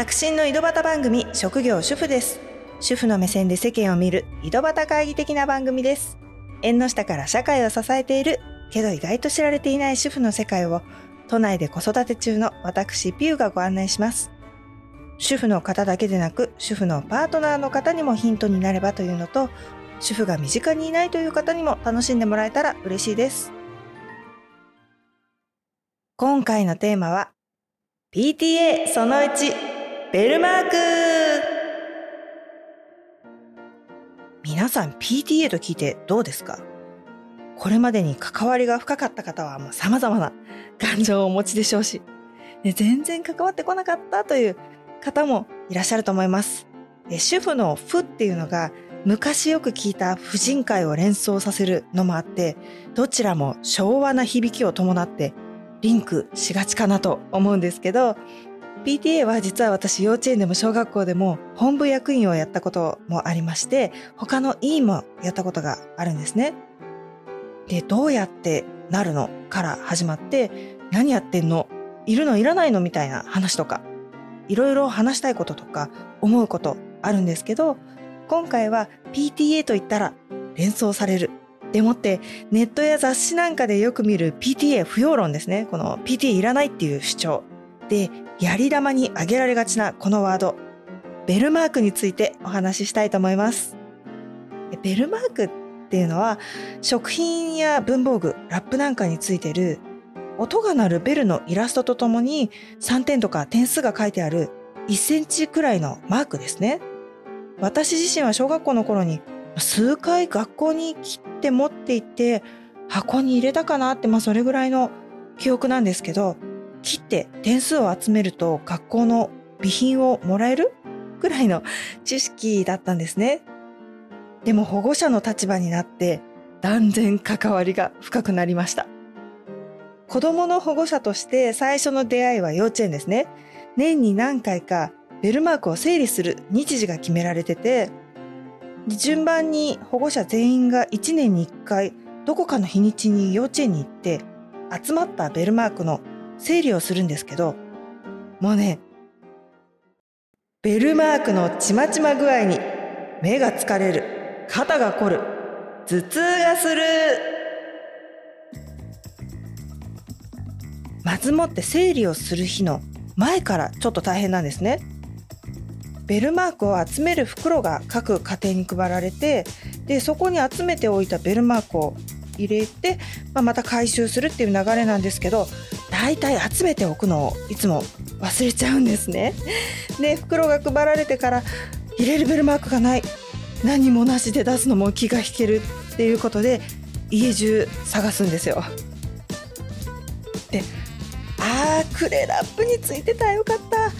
白真の井戸端番組職業主婦です。主婦の目線で世間を見る井戸端会議的な番組です。縁の下から社会を支えているけど意外と知られていない主婦の世界を都内で子育て中の私ピューがご案内します。主婦の方だけでなく主婦のパートナーの方にもヒントになればというのと主婦が身近にいないという方にも楽しんでもらえたら嬉しいです。今回のテーマは PTA その1ベルマーク皆さん PTA と聞いてどうですか？これまでに関わりが深かった方はもう様々な感情をお持ちでしょうし、ね、全然関わってこなかったという方もいらっしゃると思います。主婦の負っていうのが昔よく聞いた婦人会を連想させるのもあって、どちらも昭和な響きを伴ってリンクしがちかなと思うんですけど、PTA は実は私幼稚園でも小学校でも本部役員をやったこともありまして、他の委員もやったことがあるんですね。で、どうやってなるのから始まって、何やってんの？いるの？いらないの？みたいな話とか、いろいろ話したいこととか思うことあるんですけど、今回は PTA と言ったら連想される。でもってネットや雑誌なんかでよく見る PTA 不要論ですね。この PTA いらないっていう主張。で、やり玉に挙げられがちなこのワード、ベルマークについてお話ししたいと思います。ベルマークっていうのは、食品や文房具、ラップなんかについてる音が鳴るベルのイラストとともに3点とか点数が書いてある1センチくらいのマークですね。私自身は小学校の頃に数回学校に切って持って行って箱に入れたかなって、まあそれぐらいの記憶なんですけど、切って点数を集めると学校の備品をもらえるぐらいの知識だったんですね。でも保護者の立場になって断然関わりが深くなりました。子供の保護者として最初の出会いは幼稚園ですね。年に何回かベルマークを整理する日時が決められてて、順番に保護者全員が1年に1回どこかの日にちに幼稚園に行って集まったベルマークの整理をするんですけど、もうね、ベルマークのちまちま具合に目が疲れる、肩が凝る、頭痛がする。まずもって整理をする日の前からちょっと大変なんですね。ベルマークを集める袋が各家庭に配られてでそこに集めておいたベルマークを入れて、まあ、また回収するっていう流れなんですけど大体集めておくのをいつも忘れちゃうんですね。で袋が配られてから入れるベルマークがない。何もなしで出すのも気が引けるっていうことで家中探すんですよ。であークレラップについてた。よかった。あ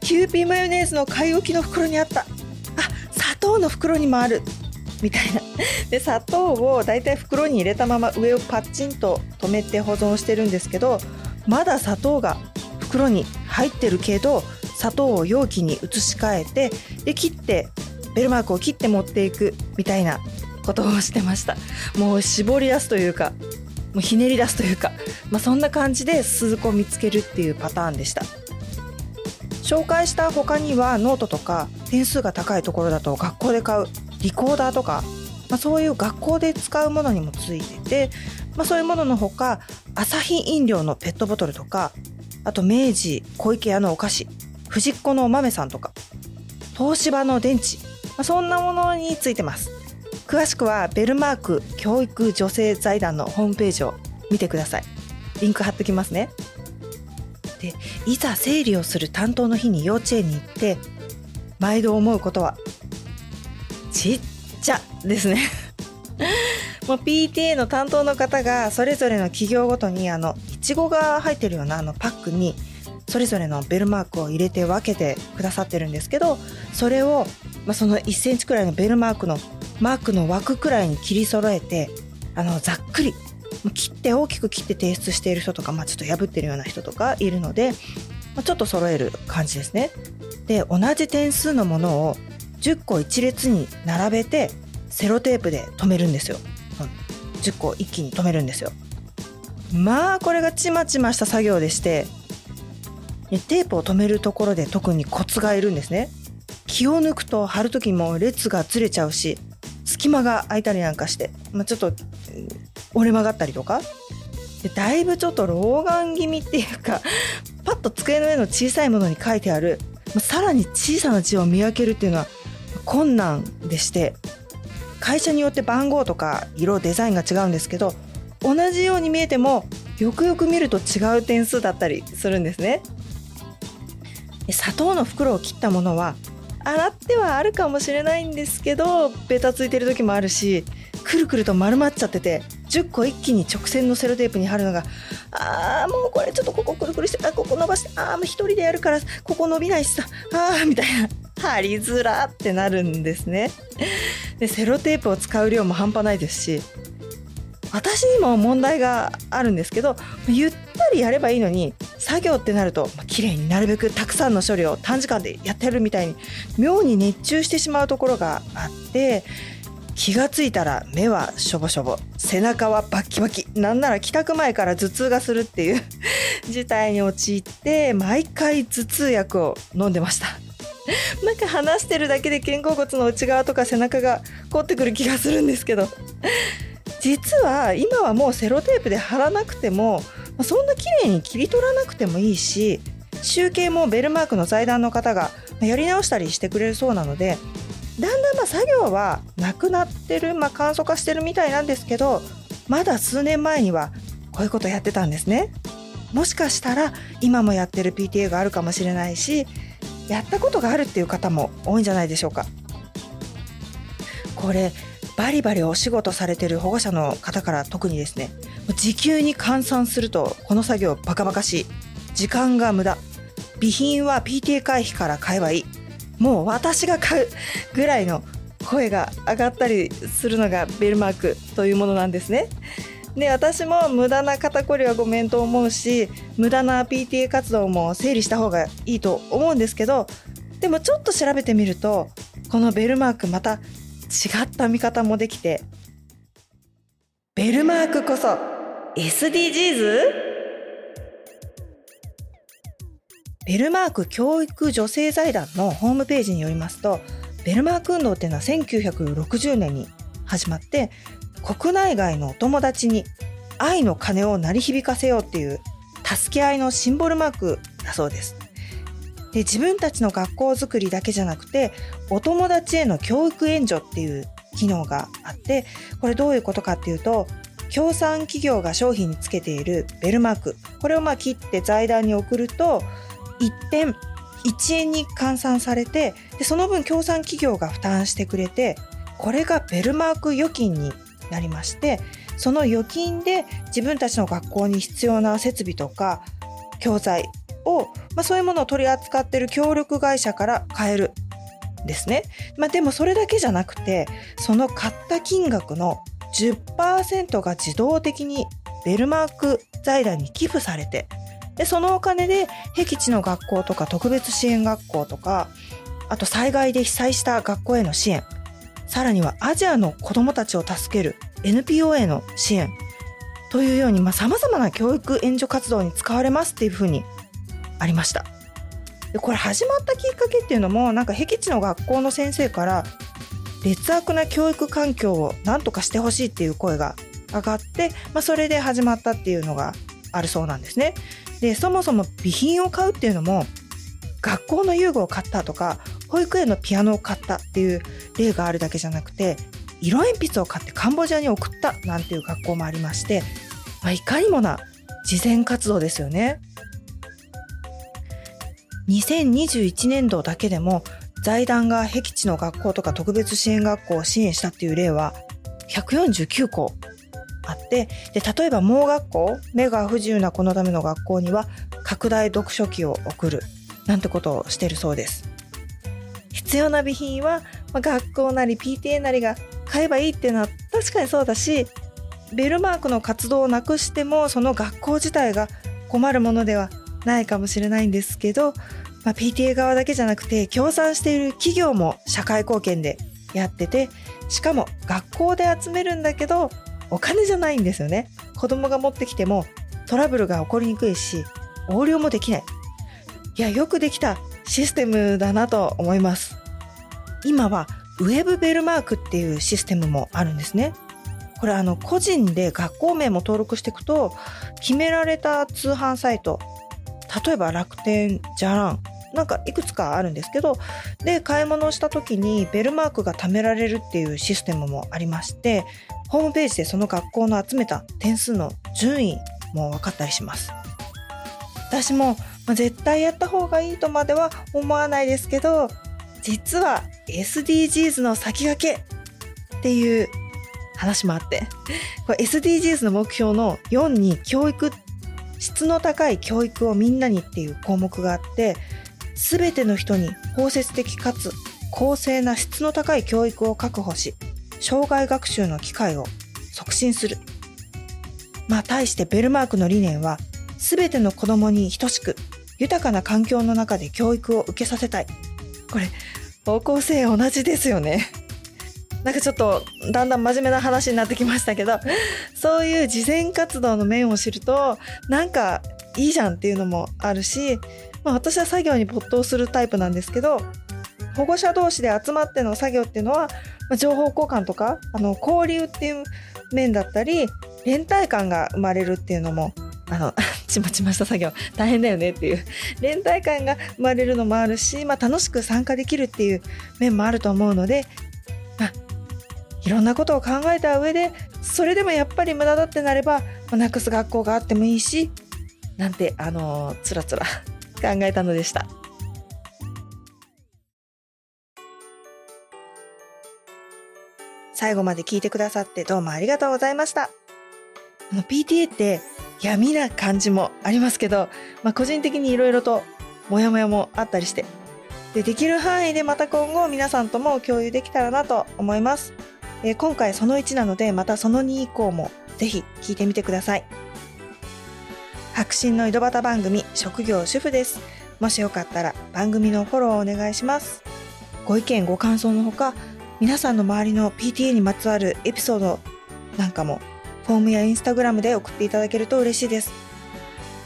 キューピーマヨネーズの買い置きの袋にあった。あ砂糖の袋にもある。みたいな。で砂糖をだいたい袋に入れたまま上をパッチンと止めて保存してるんですけどまだ砂糖が袋に入ってるけど砂糖を容器に移し替えてで切ってベルマークを切って持っていくみたいなことをしてました。もう絞り出すというかもうひねり出すというか、まあ、そんな感じで鈴子を見つけるっていうパターンでした。紹介した他にはノートとか点数が高いところだと学校で買うリコーダーとか、まあ、そういう学校で使うものにもついてて、まあ、そういうもののほかアサヒ飲料のペットボトルとかあと明治小池屋のお菓子藤子のお豆さんとか東芝の電池、まあ、そんなものについてます。詳しくはベルマーク教育女性財団のホームページを見てください。リンク貼っときますね。でいざ整理をする担当の日に幼稚園に行って毎度思うことはちっちゃですね もう PTA の担当の方がそれぞれの企業ごとにあのいちごが入ってるようなあのパックにそれぞれのベルマークを入れて分けてくださってるんですけどそれを、まあ、その1センチくらいのベルマークのマークの枠くらいに切り揃えてあのざっくり切って大きく切って提出している人とか、まあ、ちょっと破ってるような人とかいるので、まあ、ちょっと揃える感じですね。で同じ点数のものを10個一列に並べてセロテープで留めるんですよ。うん10個一気に留めるんですよ。まあこれがちまちました作業でしてテープを止めるところで特にコツがいるんですね気を抜くと貼る時も列がずれちゃうし隙間が空いたりなんかして、まあ、ちょっと折れ曲がったりとかでだいぶちょっと老眼気味っていうかパッと机の上の小さいものに書いてある、まあ、さらに小さな字を見分けるっていうのは困難でして会社によって番号とか色デザインが違うんですけど同じように見えてもよくよく見ると違う点数だったりするんですね。砂糖の袋を切ったものは洗ってはあるかもしれないんですけどベタついてる時もあるしくるくると丸まっちゃってて10個一気に直線のセロテープに貼るのがあーもうこれちょっとここくるくるしてあここ伸ばしてあーもう一人でやるからここ伸びないしさあーみたいな。貼りづらってなるんですねでセロテープを使う量も半端ないですし私にも問題があるんですけどゆったりやればいいのに作業ってなると綺麗になるべくたくさんの処理を短時間でやってるみたいに妙に熱中してしまうところがあって気がついたら目はしょぼしょぼ背中はバッキバキなんなら帰宅前から頭痛がするっていう事態に陥って毎回頭痛薬を飲んでました なんか話してるだけで肩甲骨の内側とか背中が凝ってくる気がするんですけど実は今はもうセロテープで貼らなくてもそんな綺麗に切り取らなくてもいいし集計もベルマークの財団の方がやり直したりしてくれるそうなのでだんだんま作業はなくなってる、まあ、簡素化してるみたいなんですけどまだ数年前にはこういうことやってたんですね。もしかしたら今もやってる PTA があるかもしれないしやったことがあるっていう方も多いんじゃないでしょうか。これバリバリお仕事されてる保護者の方から特にですね時給に換算するとこの作業バカバカしい時間が無駄備品は PTA 回避から買えばいいもう私が買うぐらいの声が上がったりするのがベルマークというものなんですね。で私も無駄な肩こりはごめんと思うし無駄な PTA 活動も整理した方がいいと思うんですけどでもちょっと調べてみるとこのベルマークまた違った見方もできてベルマークこそ SDGs? ベルマーク教育女性財団のホームページによりますとベルマーク運動っていうのは1960年に始まって国内外のお友達に愛の鐘を鳴り響かせようっていう助け合いのシンボルマークだそうです。で自分たちの学校づくりだけじゃなくてお友達への教育援助っていう機能があってこれどういうことかっていうと協賛企業が商品につけているベルマークこれをまあ切って財団に送ると1点1円に換算されてでその分協賛企業が負担してくれてこれがベルマーク預金になりましてその預金で自分たちの学校に必要な設備とか教材を、まあ、そういうものを取り扱ってる協力会社から買えるですね。まあ、でもそれだけじゃなくてその買った金額の10%が自動的にベルマーク財団に寄付されてでそのお金で僻地の学校とか特別支援学校とかあと災害で被災した学校への支援さらにはアジアの子どもたちを助ける NPO への支援というようにさまざ、まな教育援助活動に使われますっていうふうにありましたでこれ始まったきっかけっていうのもなんか僻地の学校の先生から劣悪な教育環境を何とかしてほしいっていう声が上がって、まあ、それで始まったっていうのがあるそうなんですね。でそもそも備品を買うっていうのも学校の遊具を買ったとか保育園のピアノを買ったっていう例があるだけじゃなくて色鉛筆を買ってカンボジアに送ったなんていう学校もありまして、まあ、いかにもな慈善活動ですよね。2021年度だけでも財団が僻地の学校とか特別支援学校を支援したっていう例は149校あってで例えば盲学校目が不自由な子のための学校には拡大読書機を送るなんてことをしてるそうです必要な備品は、まあ、学校なり PTA なりが買えばいいっていうのは確かにそうだしベルマークの活動をなくしてもその学校自体が困るものではないかもしれないんですけど、まあ、PTA 側だけじゃなくて協賛している企業も社会貢献でやっててしかも学校で集めるんだけどお金じゃないんですよね。子供が持ってきてもトラブルが起こりにくいし横領もできない。いやよくできたシステムだなと思います。今はウェブベルマークっていうシステムもあるんですね。これあの個人で学校名も登録していくと決められた通販サイト例えば楽天じゃらんなんかいくつかあるんですけどで買い物をした時にベルマークが貯められるっていうシステムもありましてホームページでその学校の集めた点数の順位も分かったりします。私も、絶対やった方がいいとまでは思わないですけど実は SDGs の先駆けっていう話もあってこれ SDGs の目標の4に教育質の高い教育をみんなにっていう項目があって全ての人に包摂的かつ公正な質の高い教育を確保し障害学習の機会を促進する。まあ、対してベルマークの理念は、すべての子供に等しく、豊かな環境の中で教育を受けさせたい。これ、方向性同じですよね。なんかちょっと、だんだん真面目な話になってきましたけど、そういう慈善活動の面を知ると、なんかいいじゃんっていうのもあるし、まあ、私は作業に没頭するタイプなんですけど、保護者同士で集まっての作業っていうのはまあ、情報交換とかあの交流っていう面だったり連帯感が生まれるっていうのもあのちまちました作業大変だよねっていう連帯感が生まれるのもあるし、まあ、楽しく参加できるっていう面もあると思うので、まあ、いろんなことを考えた上でそれでもやっぱり無駄だってなれば、まあ、なくす学校があってもいいしなんてあのつらつら 考えたのでした。最後まで聞いてくださってどうもありがとうございました。あの PTA って闇な感じもありますけど、まあ、個人的にいろいろとモヤモヤもあったりして。でできる範囲でまた今後皆さんとも共有できたらなと思います、えー、今回その1なのでまたその2以降もぜひ聞いてみてください。白真の井戸端番組職業主婦です。もしよかったら番組のフォローをお願いします。ご意見ご感想のほか皆さんの周りの PTA にまつわるエピソードなんかもフォームやインスタグラムで送っていただけると嬉しいです。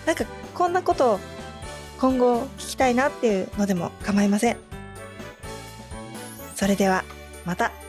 なんかこんなこと今後聞きたいなっていうのでも構いません。それではまた。